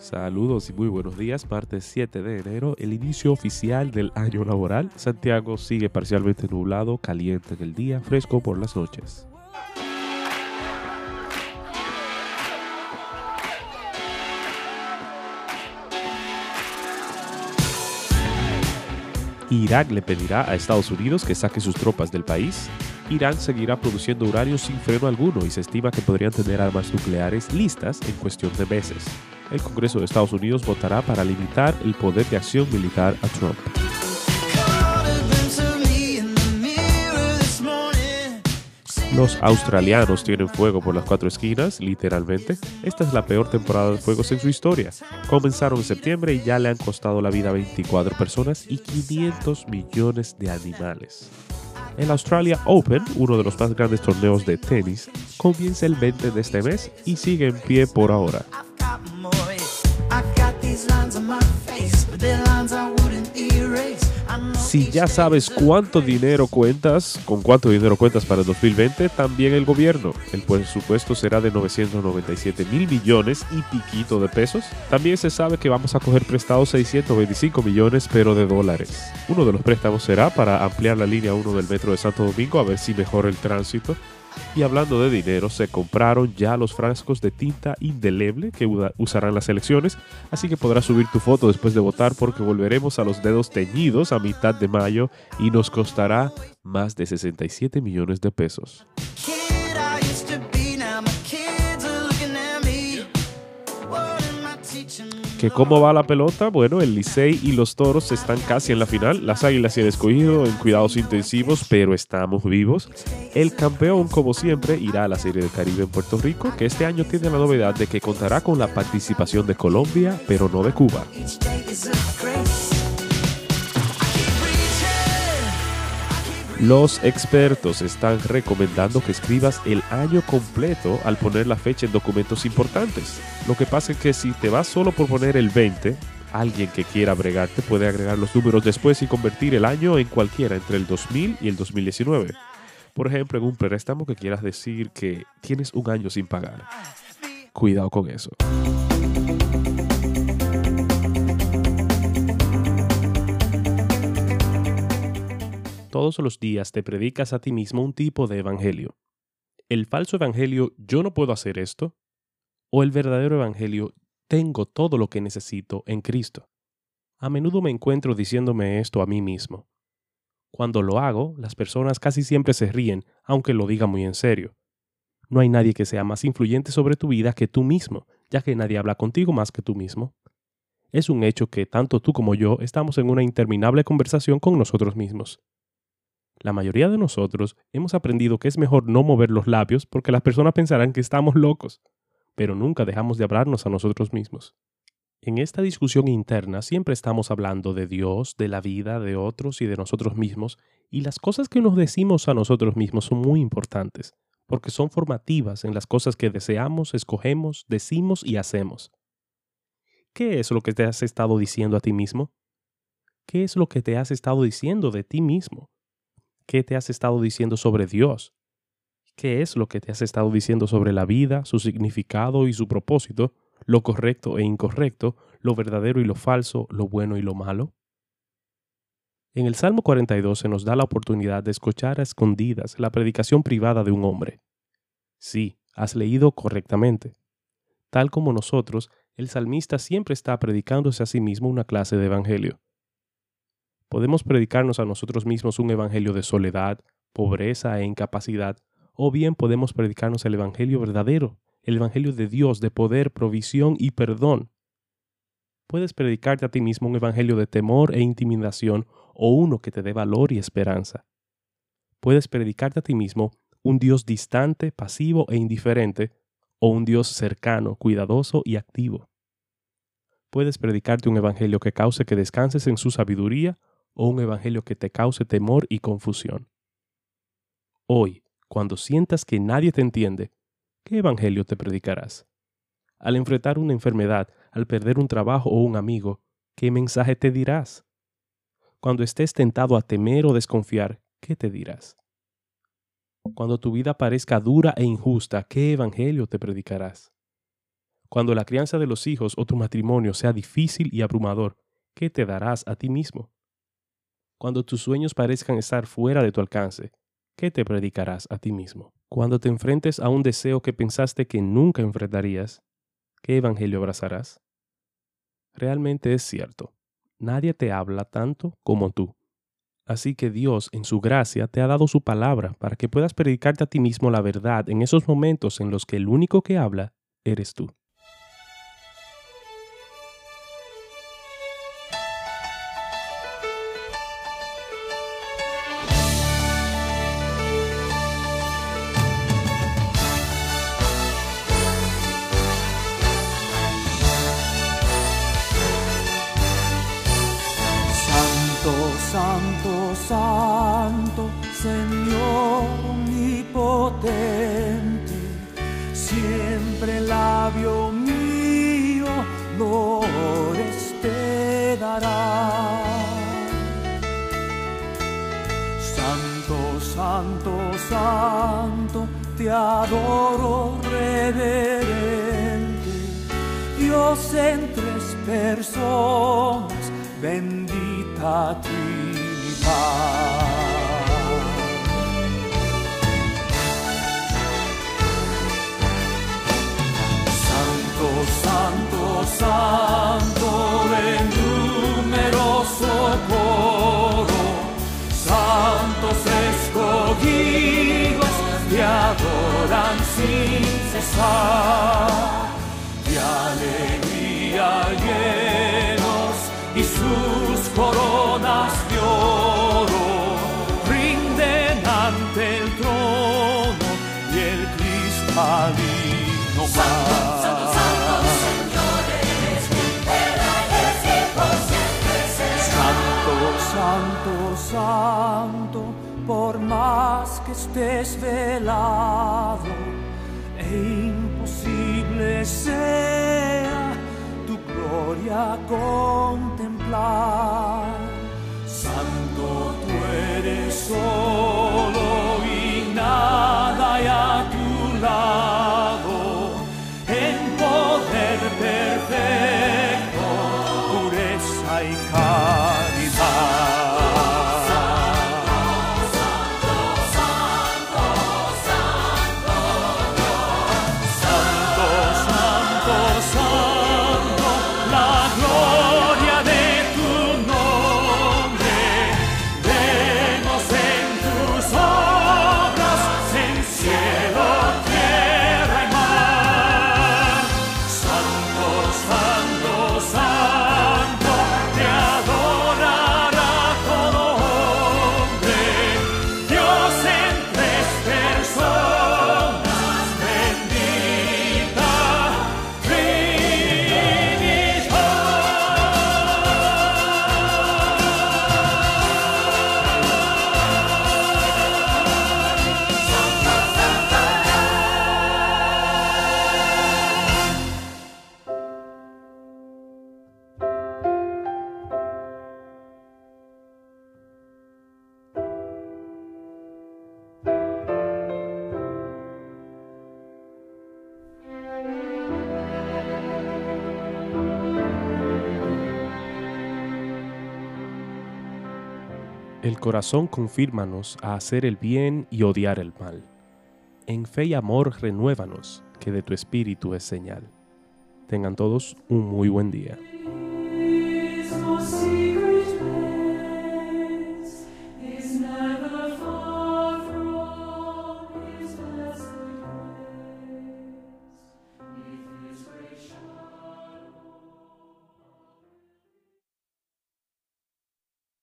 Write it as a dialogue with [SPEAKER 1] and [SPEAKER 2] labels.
[SPEAKER 1] Saludos y muy buenos días, martes 7 de enero, el inicio oficial del año laboral. Santiago sigue parcialmente nublado, caliente en el día, fresco por las noches. Irak le pedirá a Estados Unidos que saque sus tropas del país. Irán seguirá produciendo uranio sin freno alguno y se estima que podrían tener armas nucleares listas en cuestión de meses. El Congreso de Estados Unidos votará para limitar el poder de acción militar a Trump. Los australianos tienen fuego por las cuatro esquinas, literalmente. Esta es la peor temporada de fuegos en su historia. Comenzaron en septiembre y ya le han costado la vida a 24 personas y 500 millones de animales. El Australia Open, uno de los más grandes torneos de tenis, comienza el 20 de este mes y sigue en pie por ahora. Si ya sabes cuánto dinero cuentas, con cuánto dinero cuentas para el 2020, también el gobierno. El presupuesto será de 997 mil millones y piquito de pesos. También se sabe que vamos a coger prestados 625 millones, pero de dólares. Uno de los préstamos será para ampliar la línea 1 del metro de Santo Domingo a ver si mejora el tránsito. Y hablando de dinero, se compraron ya los frascos de tinta indeleble que usarán las elecciones, así que podrás subir tu foto después de votar porque volveremos a los dedos teñidos a mitad de mayo y nos costará más de 67 millones de pesos. ¿Que ¿Cómo va la pelota? Bueno, el Licey y los Toros están casi en la final. Las Águilas se han escogido en cuidados intensivos, pero estamos vivos. El campeón, como siempre, irá a la Serie del Caribe en Puerto Rico, que este año tiene la novedad de que contará con la participación de Colombia, pero no de Cuba. Los expertos están recomendando que escribas el año completo al poner la fecha en documentos importantes. Lo que pasa es que si te vas solo por poner el 20, alguien que quiera bregarte puede agregar los números después y convertir el año en cualquiera entre el 2000 y el 2019. Por ejemplo, en un préstamo que quieras decir que tienes un año sin pagar. Cuidado con eso. Todos los días te predicas a ti mismo un tipo de evangelio. El falso evangelio, yo no puedo hacer esto, o el verdadero evangelio, tengo todo lo que necesito en Cristo. A menudo me encuentro diciéndome esto a mí mismo. Cuando lo hago, las personas casi siempre se ríen, aunque lo diga muy en serio. No hay nadie que sea más influyente sobre tu vida que tú mismo, ya que nadie habla contigo más que tú mismo. Es un hecho que tanto tú como yo estamos en una interminable conversación con nosotros mismos. La mayoría de nosotros hemos aprendido que es mejor no mover los labios porque las personas pensarán que estamos locos, pero nunca dejamos de hablarnos a nosotros mismos. En esta discusión interna siempre estamos hablando de Dios, de la vida, de otros y de nosotros mismos, y las cosas que nos decimos a nosotros mismos son muy importantes, porque son formativas en las cosas que deseamos, escogemos, decimos y hacemos. ¿Qué es lo que te has estado diciendo a ti mismo? ¿Qué es lo que te has estado diciendo de ti mismo? ¿Qué te has estado diciendo sobre Dios? ¿Qué es lo que te has estado diciendo sobre la vida, su significado y su propósito, lo correcto e incorrecto, lo verdadero y lo falso, lo bueno y lo malo? En el Salmo 42 se nos da la oportunidad de escuchar a escondidas la predicación privada de un hombre. Sí, has leído correctamente. Tal como nosotros, el salmista siempre está predicándose a sí mismo una clase de evangelio. Podemos predicarnos a nosotros mismos un evangelio de soledad, pobreza e incapacidad, o bien podemos predicarnos el evangelio verdadero, el evangelio de Dios, de poder, provisión y perdón. Puedes predicarte a ti mismo un evangelio de temor e intimidación o uno que te dé valor y esperanza. Puedes predicarte a ti mismo un Dios distante, pasivo e indiferente, o un Dios cercano, cuidadoso y activo. Puedes predicarte un evangelio que cause que descanses en su sabiduría o un evangelio que te cause temor y confusión. Hoy, cuando sientas que nadie te entiende, ¿qué evangelio te predicarás? Al enfrentar una enfermedad, al perder un trabajo o un amigo, ¿qué mensaje te dirás? Cuando estés tentado a temer o desconfiar, ¿qué te dirás? Cuando tu vida parezca dura e injusta, ¿qué evangelio te predicarás? Cuando la crianza de los hijos o tu matrimonio sea difícil y abrumador, ¿qué te darás a ti mismo? Cuando tus sueños parezcan estar fuera de tu alcance, ¿qué te predicarás a ti mismo? Cuando te enfrentes a un deseo que pensaste que nunca enfrentarías, ¿qué evangelio abrazarás? Realmente es cierto, nadie te habla tanto como tú. Así que Dios, en su gracia, te ha dado su palabra para que puedas predicarte a ti mismo la verdad en esos momentos en los que el único que habla eres tú.
[SPEAKER 2] Santo, Santo, Señor omnipotente, siempre labio mío lores te dará. Santo, Santo, Santo, te adoro reverente, Dios en tres personas, bendita Trinidad. Santo, Santo, Santo, en numeroso coro, santos escogidos te adoran sin cesar, de alegría cristalino mar. Santo, santo, santo, por más que estés velado e imposible sea tu gloria contemplar. Santo, tú eres solo y nada hay a
[SPEAKER 1] El corazón confírmanos a hacer el bien y odiar el mal. En fe y amor renuévanos, que de tu espíritu es señal. Tengan todos un muy buen día.